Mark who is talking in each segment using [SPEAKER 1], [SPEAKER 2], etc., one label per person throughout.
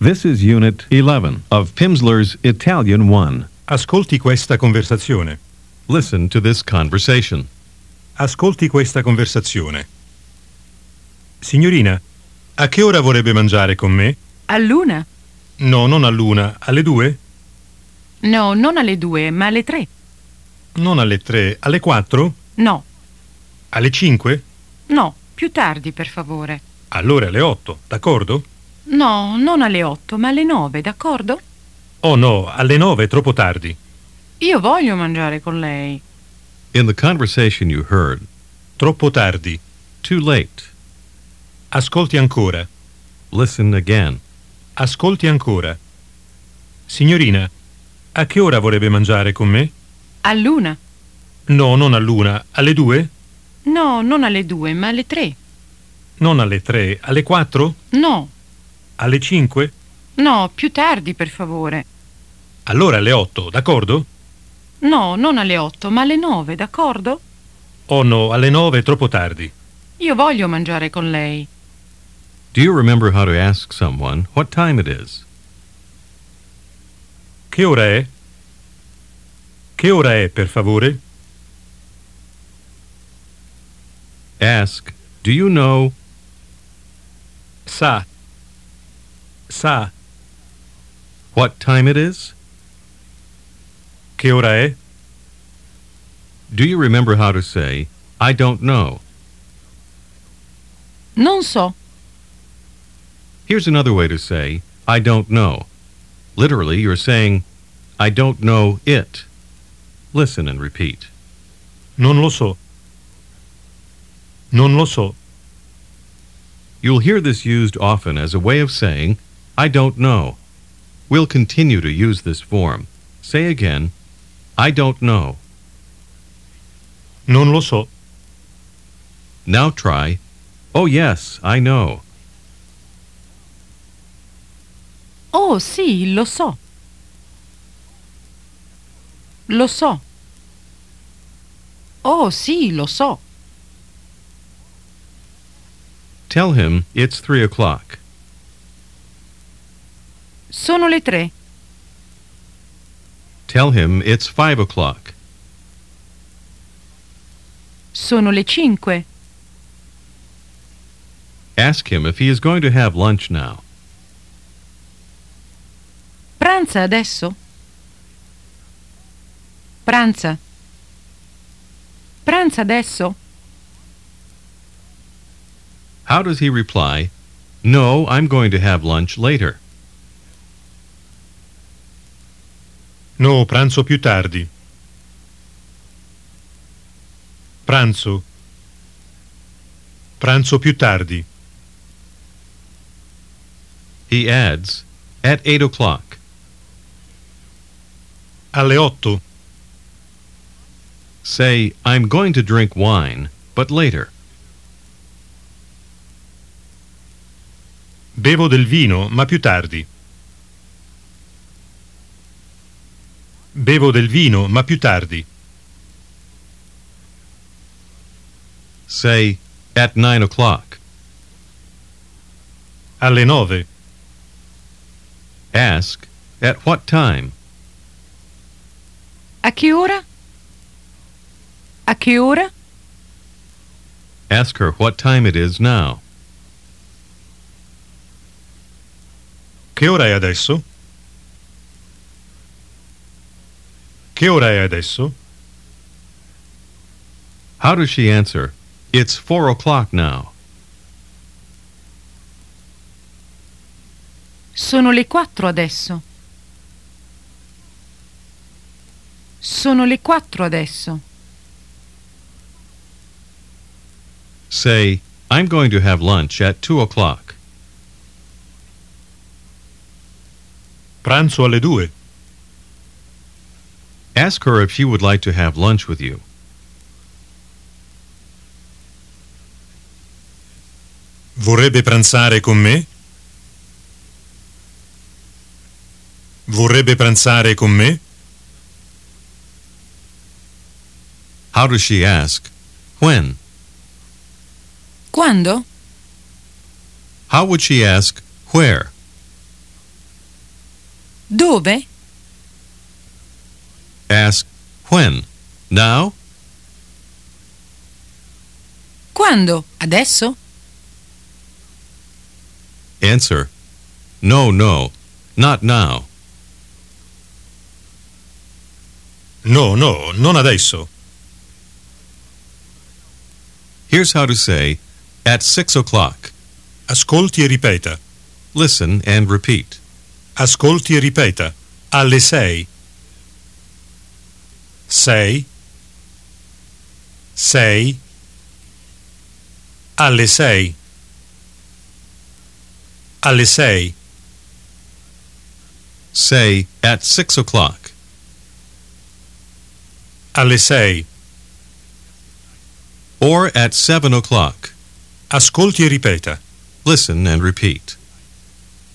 [SPEAKER 1] This is Unit 11 of Pimsleur's Italian 1.
[SPEAKER 2] Ascolti questa conversazione.
[SPEAKER 1] Listen to this conversation.
[SPEAKER 2] Ascolti questa conversazione. Signorina, a che ora vorrebbe mangiare con me?
[SPEAKER 3] All'una?
[SPEAKER 2] No, non all'una, alle due?
[SPEAKER 3] No, non alle due, ma alle tre.
[SPEAKER 2] Non alle tre, alle quattro?
[SPEAKER 3] No,
[SPEAKER 2] Alle cinque?
[SPEAKER 3] no, più tardi, per favore.
[SPEAKER 2] Allora alle otto, d'accordo?
[SPEAKER 3] No, non alle otto, ma alle nove, d'accordo?
[SPEAKER 2] Oh no, alle nove è troppo tardi.
[SPEAKER 3] Io voglio mangiare con lei.
[SPEAKER 1] In the conversation you heard,
[SPEAKER 2] Troppo tardi.
[SPEAKER 1] too late.
[SPEAKER 2] Ascolti ancora.
[SPEAKER 1] Listen again.
[SPEAKER 2] Ascolti ancora. Signorina, a che ora vorrebbe mangiare con me?
[SPEAKER 3] All'una?
[SPEAKER 2] No, non all'una, alle due?
[SPEAKER 3] No, non alle due, ma alle tre.
[SPEAKER 2] Non alle tre, alle quattro?
[SPEAKER 3] No,
[SPEAKER 2] Alle cinque?
[SPEAKER 3] no, più tardi, per favore.
[SPEAKER 2] Allora alle otto, d'accordo?
[SPEAKER 3] No, non alle otto, ma alle nove, d'accordo?
[SPEAKER 2] Oh no, alle nove è troppo tardi.
[SPEAKER 3] Io voglio mangiare con lei.
[SPEAKER 1] Do you remember how to ask someone what time it is?
[SPEAKER 2] Che ora è? Che ora è, per favore?
[SPEAKER 1] Ask, Do you know?
[SPEAKER 2] Sa. Sa.
[SPEAKER 1] What time it is?
[SPEAKER 2] Che ora è?
[SPEAKER 1] Do you remember how to say, I don't know?
[SPEAKER 3] Non so.
[SPEAKER 1] Here's another way to say, I don't know. Literally, you're saying, I don't know it. Listen and repeat.
[SPEAKER 2] Non lo so. Non lo so.
[SPEAKER 1] You'll hear this used often as a way of saying, I don't know. We'll continue to use this form. Say again, I don't know.
[SPEAKER 2] Non lo so.
[SPEAKER 1] Now try, Oh, yes, I know.
[SPEAKER 3] Oh, sì, lo so. Lo so. Oh, sì, lo so.
[SPEAKER 1] Tell him it's three o'clock.
[SPEAKER 3] Sono le tre.
[SPEAKER 1] Tell him it's five o'clock.
[SPEAKER 3] Sono le cinque.
[SPEAKER 1] Ask him if he is going to have lunch now.
[SPEAKER 3] Pranza adesso? Pranza. Pranza adesso?
[SPEAKER 1] How does he reply? No, I'm going to have lunch later.
[SPEAKER 2] No, pranzo più tardi. Pranzo. Pranzo più tardi.
[SPEAKER 1] He adds, at eight o'clock.
[SPEAKER 2] Alle otto.
[SPEAKER 1] Say, I'm going to drink wine, but later.
[SPEAKER 2] Bevo del vino, ma più tardi. Bevo del vino, ma più tardi.
[SPEAKER 1] Say, at nine o'clock.
[SPEAKER 2] Alle nove.
[SPEAKER 1] Ask, at what time?
[SPEAKER 3] A che ora? A che ora?
[SPEAKER 1] Ask her what time it is now.
[SPEAKER 2] Che ora è adesso? Che ora è adesso?
[SPEAKER 1] How does she answer? It's four o'clock now.
[SPEAKER 3] Sono le quattro adesso. Sono le quattro adesso.
[SPEAKER 1] Say, I'm going to have lunch at two o'clock.
[SPEAKER 2] Pranzo alle due.
[SPEAKER 1] Ask her if she would like to have lunch with you.
[SPEAKER 2] Vorrebbe pranzare con me? Vorrebbe pranzare con me?
[SPEAKER 1] How does she ask? When?
[SPEAKER 3] Quando?
[SPEAKER 1] How would she ask? Where?
[SPEAKER 3] Dove?
[SPEAKER 1] Ask when. Now?
[SPEAKER 3] Quando? Adesso?
[SPEAKER 1] Answer. No, no, not now.
[SPEAKER 2] No, no, non adesso.
[SPEAKER 1] Here's how to say at six o'clock.
[SPEAKER 2] Ascolti e ripeta.
[SPEAKER 1] Listen and repeat.
[SPEAKER 2] Ascolti e ripeta. Alle sei. Sei. Sei. Alle sei. Alle sei.
[SPEAKER 1] Say at six o'clock.
[SPEAKER 2] Alle sei.
[SPEAKER 1] Or at seven o'clock.
[SPEAKER 2] Ascolti e ripeta.
[SPEAKER 1] Listen and repeat.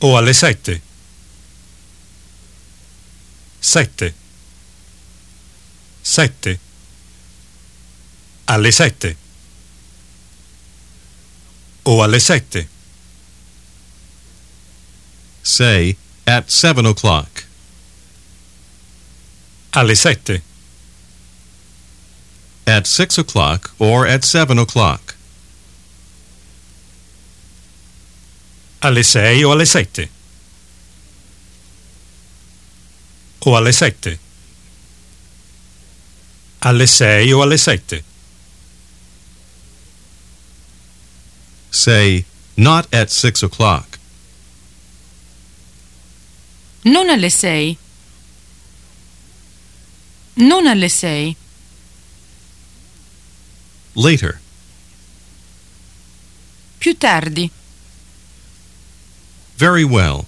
[SPEAKER 2] O alle sette. Sette. Sette. Alle sette. O alle sette.
[SPEAKER 1] Say at seven o'clock.
[SPEAKER 2] Alle sette.
[SPEAKER 1] At six o'clock or at seven o'clock.
[SPEAKER 2] Alle sei o alle sette. O alle sette. Alle sei o alle sette.
[SPEAKER 1] Say not at six o'clock.
[SPEAKER 3] Non alle sei. Non alle sei.
[SPEAKER 1] Later.
[SPEAKER 3] Più tardi.
[SPEAKER 1] Very well.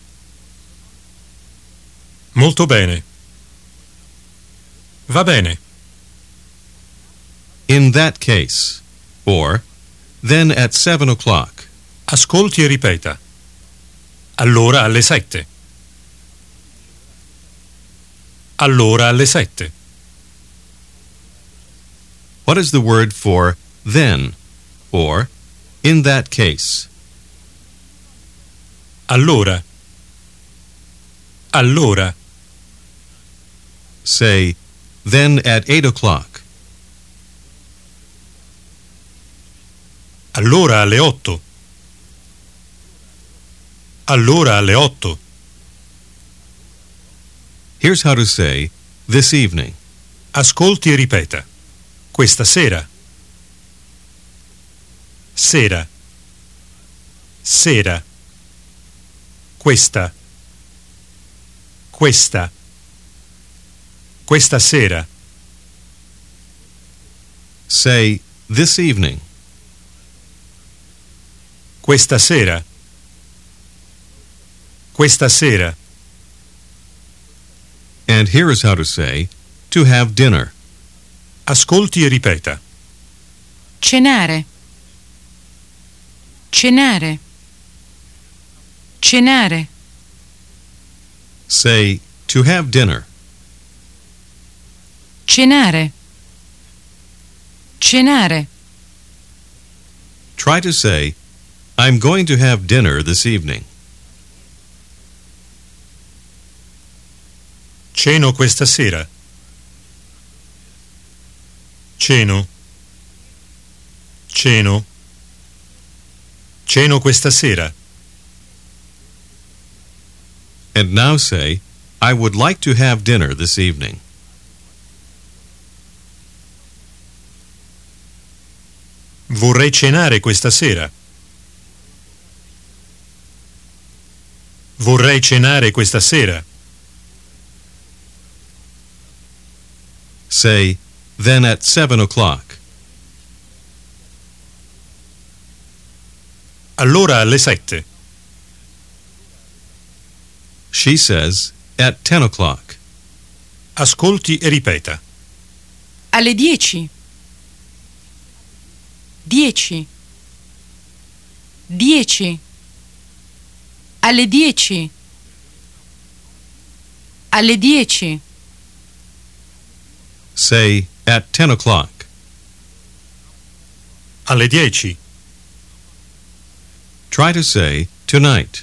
[SPEAKER 2] Molto bene. Va bene.
[SPEAKER 1] In that case. Or then at seven o'clock.
[SPEAKER 2] Ascolti e ripeta. Allora alle sette. Allora alle sette.
[SPEAKER 1] What is the word for then? Or in that case?
[SPEAKER 2] Allora. Allora.
[SPEAKER 1] Say then at eight o'clock.
[SPEAKER 2] Allora alle otto. Allora alle otto.
[SPEAKER 1] Here's how to say this evening.
[SPEAKER 2] Ascolti e ripeta. Questa sera. Sera. Sera. Questa. Questa. Questa sera.
[SPEAKER 1] Say this evening.
[SPEAKER 2] Questa sera. Questa sera.
[SPEAKER 1] And here is how to say to have dinner.
[SPEAKER 2] Ascolti e ripeta.
[SPEAKER 3] Cenare. Cenare. Cenare.
[SPEAKER 1] Say to have dinner.
[SPEAKER 3] Cenare. Cenare.
[SPEAKER 1] Try to say I'm going to have dinner this evening.
[SPEAKER 2] Ceno questa sera. Ceno. Ceno. Ceno questa sera.
[SPEAKER 1] And now say I would like to have dinner this evening.
[SPEAKER 2] Vorrei cenare questa sera. Vorrei cenare questa sera.
[SPEAKER 1] Say then at seven o'clock.
[SPEAKER 2] Allora alle sette.
[SPEAKER 1] She says at ten o'clock.
[SPEAKER 2] Ascolti e ripeta.
[SPEAKER 3] Alle dieci. Dieci. Dieci. Alle dieci. Alle dieci.
[SPEAKER 1] Say at ten o'clock.
[SPEAKER 2] Alle dieci.
[SPEAKER 1] Try to say tonight.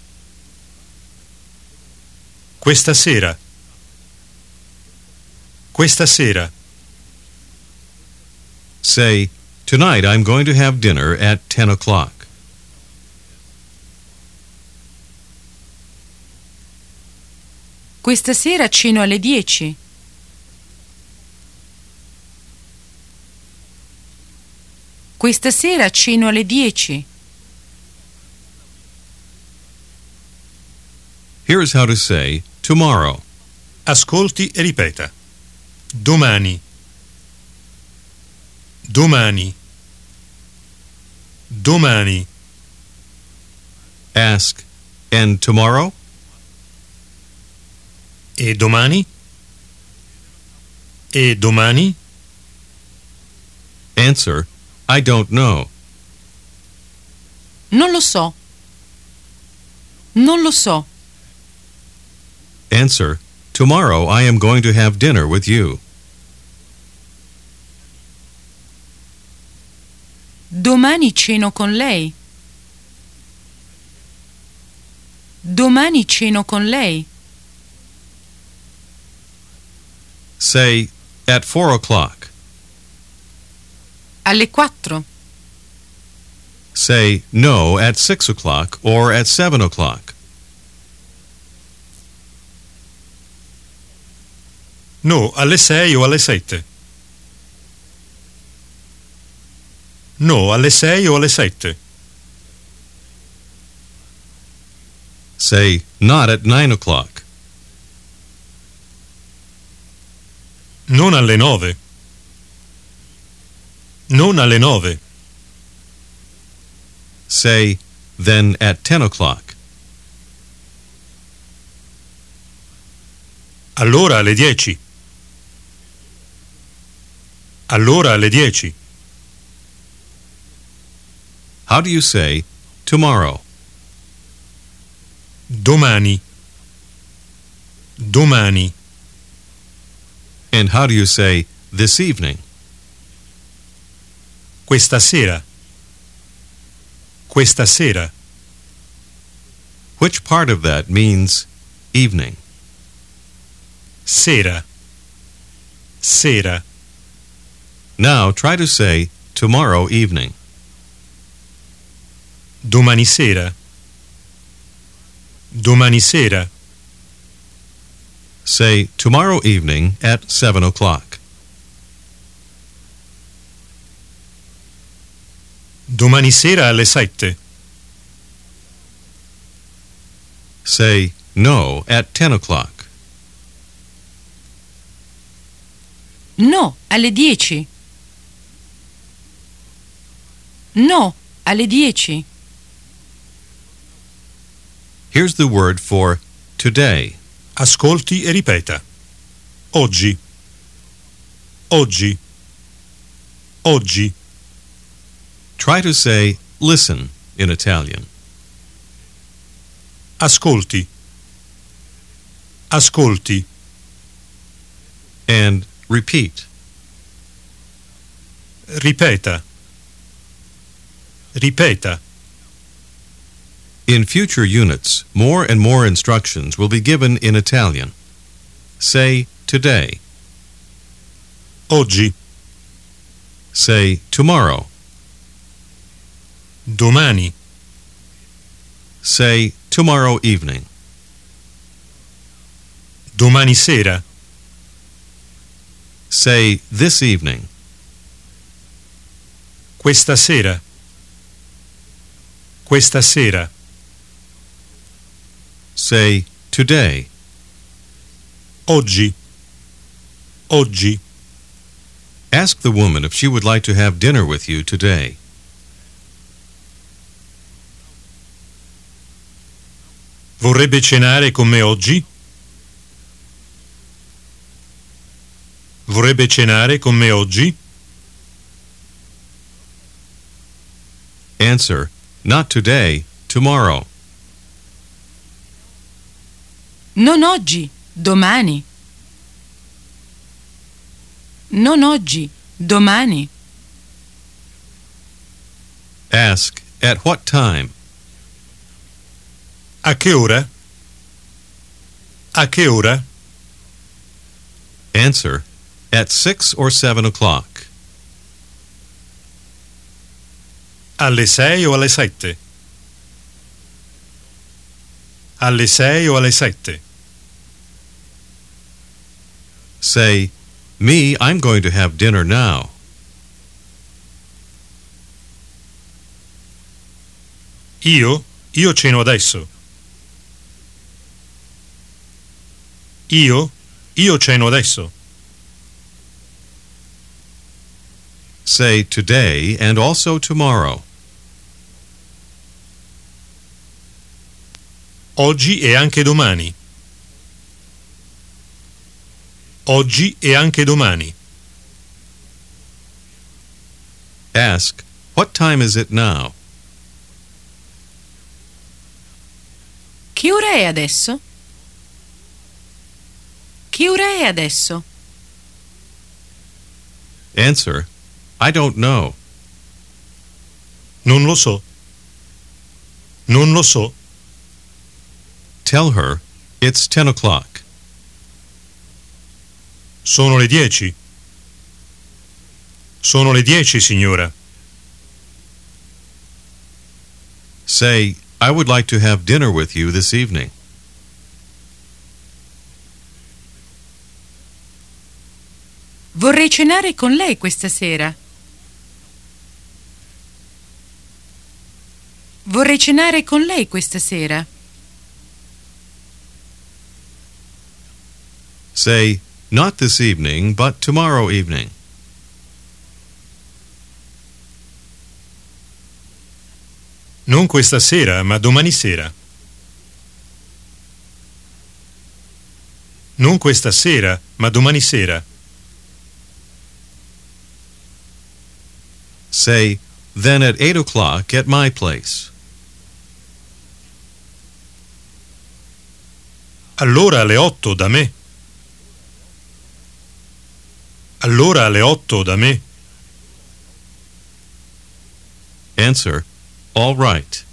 [SPEAKER 2] Questa sera. Questa sera.
[SPEAKER 1] Say, Tonight I'm going to have dinner at 10 o'clock.
[SPEAKER 3] Questa sera ceno alle 10. Questa sera ceno alle 10.
[SPEAKER 1] Here's how to say tomorrow.
[SPEAKER 2] Ascolti e ripeta. Domani. Domani. Domani.
[SPEAKER 1] Ask, and tomorrow?
[SPEAKER 2] E domani? E domani?
[SPEAKER 1] Answer, I don't know.
[SPEAKER 3] Non lo so. Non lo so.
[SPEAKER 1] Answer, Tomorrow I am going to have dinner with you.
[SPEAKER 3] Domani ceno con lei. Domani ceno con lei.
[SPEAKER 1] Say, at four o'clock.
[SPEAKER 3] Alle 4.
[SPEAKER 1] Say, no, at six o'clock or at seven o'clock.
[SPEAKER 2] No, alle 6 o alle 7. No, alle 6 o alle 7.
[SPEAKER 1] Say, not at nine o'clock.
[SPEAKER 2] Non alle 9. Non alle 9.
[SPEAKER 1] Say, then at ten o'clock.
[SPEAKER 2] Allora alle 10. Allora alle 10.
[SPEAKER 1] How do you say tomorrow?
[SPEAKER 2] Domani. Domani.
[SPEAKER 1] And how do you say this evening?
[SPEAKER 2] Questa sera. Questa sera.
[SPEAKER 1] Which part of that means evening?
[SPEAKER 2] Sera. Sera.
[SPEAKER 1] Now try to say tomorrow evening.
[SPEAKER 2] Domani sera. Domani sera.
[SPEAKER 1] Say tomorrow evening at seven o'clock.
[SPEAKER 2] Domani sera alle 7.
[SPEAKER 1] Say no at ten o'clock.
[SPEAKER 3] No, alle 10. No, alle 10.
[SPEAKER 1] Here's the word for today.
[SPEAKER 2] Ascolti e ripeta. Oggi. Oggi. Oggi.
[SPEAKER 1] Try to say listen in Italian.
[SPEAKER 2] Ascolti. Ascolti.
[SPEAKER 1] And repeat.
[SPEAKER 2] Ripeta. Ripeta.
[SPEAKER 1] In future units, more and more instructions will be given in Italian. Say today.
[SPEAKER 2] Oggi.
[SPEAKER 1] Say tomorrow.
[SPEAKER 2] Domani.
[SPEAKER 1] Say tomorrow evening.
[SPEAKER 2] Domani sera.
[SPEAKER 1] Say this evening.
[SPEAKER 2] Questa sera. Questa sera.
[SPEAKER 1] Say today.
[SPEAKER 2] Oggi. Oggi.
[SPEAKER 1] Ask the woman if she would like to have dinner with you today.
[SPEAKER 2] Vorrebbe cenare con me oggi? Vorrebbe cenare con me oggi?
[SPEAKER 1] Answer, not today, tomorrow.
[SPEAKER 3] Non oggi, domani. Non oggi, domani.
[SPEAKER 1] Ask, at what time?
[SPEAKER 2] A che ora? A che ora?
[SPEAKER 1] Answer. At 6 or 7 o'clock.
[SPEAKER 2] Alle 6 o alle 7? Alle 6 o alle 7?
[SPEAKER 1] Say, Me, I'm going to have dinner now.
[SPEAKER 2] Io? Io ceno adesso. Io? Io ceno adesso.
[SPEAKER 1] Say today and also tomorrow.
[SPEAKER 2] Oggi e anche domani. Oggi e anche domani.
[SPEAKER 1] Ask, What time is it now?
[SPEAKER 3] Che ora è adesso? Che ora è adesso?
[SPEAKER 1] Answer, I don't know.
[SPEAKER 2] Non lo so. Non lo so.
[SPEAKER 1] Tell her, It's 10 o'clock.
[SPEAKER 2] Sono le 10. Sono le 10, signora.
[SPEAKER 1] Say, I would like to have dinner with you this evening.
[SPEAKER 3] Vorrei cenare con lei questa sera. Vorrei cenare con lei questa sera.
[SPEAKER 1] Say, Not this evening, but tomorrow evening.
[SPEAKER 2] Non questa sera, ma domani sera. Non questa sera, ma domani sera.
[SPEAKER 1] Say, Then at 8 o'clock at my place.
[SPEAKER 2] Allora alle 8 da me. Allora alle 8 da me.
[SPEAKER 1] Answer, All right.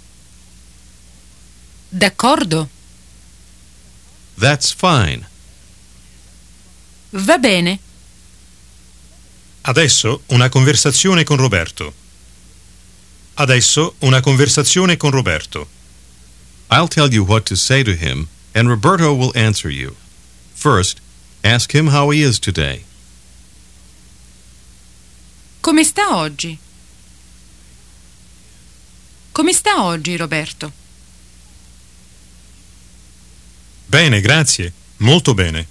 [SPEAKER 3] D'accordo.
[SPEAKER 1] That's fine.
[SPEAKER 3] Va bene.
[SPEAKER 2] Adesso una conversazione con Roberto. Adesso una conversazione con Roberto.
[SPEAKER 1] I'll tell you what to say to him, and Roberto will answer you. First, ask him how he is today.
[SPEAKER 3] Come sta oggi? Come sta oggi, Roberto?
[SPEAKER 2] Bene, grazie. Molto bene.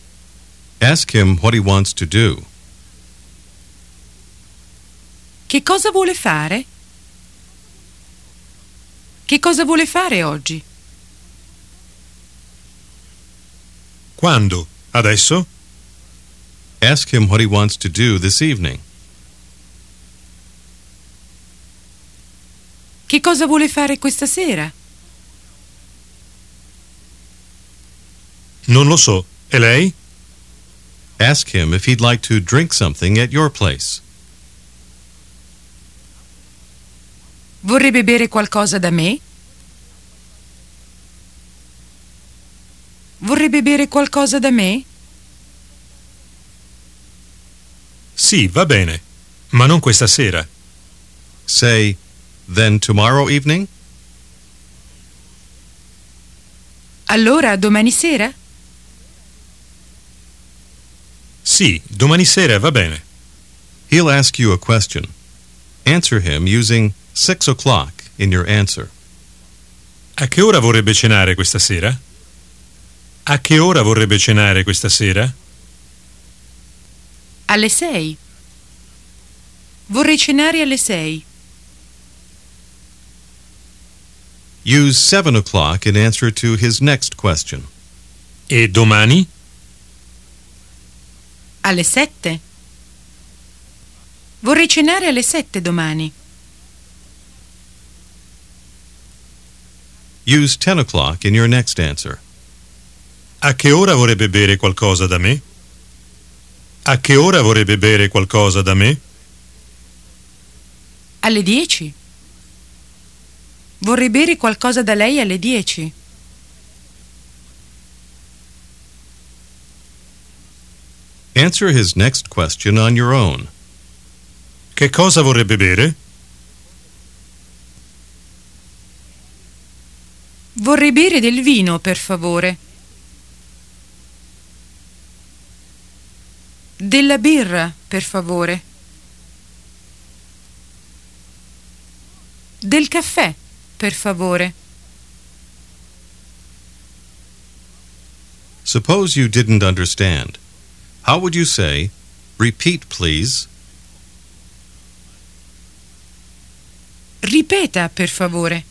[SPEAKER 1] Ask him what he wants to do.
[SPEAKER 3] Che cosa vuole fare? Che cosa vuole fare oggi?
[SPEAKER 2] Quando? Adesso?
[SPEAKER 1] Ask him what he wants to do this evening.
[SPEAKER 3] Che cosa vuole fare questa sera?
[SPEAKER 2] Non lo so. E lei?
[SPEAKER 1] Ask him if he'd like to drink something at your place.
[SPEAKER 3] Vorrebbe bere qualcosa da me? Vorrebbe bere qualcosa da me?
[SPEAKER 2] Sì, va bene. Ma non questa sera.
[SPEAKER 1] Say, then tomorrow evening?
[SPEAKER 3] Allora domani sera?
[SPEAKER 2] Sì, domani sera va bene.
[SPEAKER 1] He'll ask you a question. Answer him using six o'clock in your answer.
[SPEAKER 2] A che ora vorrebbe cenare questa sera? A che ora vorrebbe cenare questa sera?
[SPEAKER 3] Alle sei. Vorrei cenare alle sei.
[SPEAKER 1] Use seven o'clock in answer to his next question.
[SPEAKER 2] E domani?
[SPEAKER 3] Alle sette. Vorrei cenare alle sette domani.
[SPEAKER 1] Use ten o'clock in your next answer.
[SPEAKER 2] A che ora vorrebbe bere qualcosa da me? A che ora vorrebbe bere qualcosa da me?
[SPEAKER 3] Alle dieci. Vorrei bere qualcosa da lei alle dieci.
[SPEAKER 1] Answer his next question on your own.
[SPEAKER 2] Che cosa vorrebbe bere?
[SPEAKER 3] Vorrei bere del vino, per favore. Della birra, per favore. Del caffè, per favore.
[SPEAKER 1] Suppose you didn't understand. How would you say, repeat please?
[SPEAKER 3] Ripeta, per favore.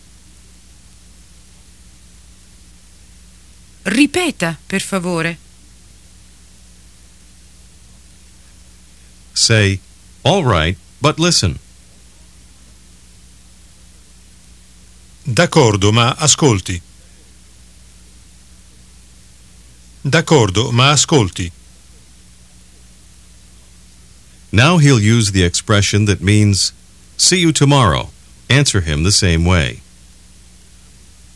[SPEAKER 3] Ripeta, per favore.
[SPEAKER 1] Say, all right, but listen.
[SPEAKER 2] D'accordo, ma ascolti. D'accordo, ma ascolti.
[SPEAKER 1] Now he'll use the expression that means, see you tomorrow. Answer him the same way.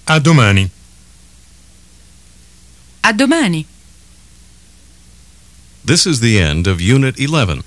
[SPEAKER 2] A domani.
[SPEAKER 3] A domani.
[SPEAKER 1] This is the end of Unit 11.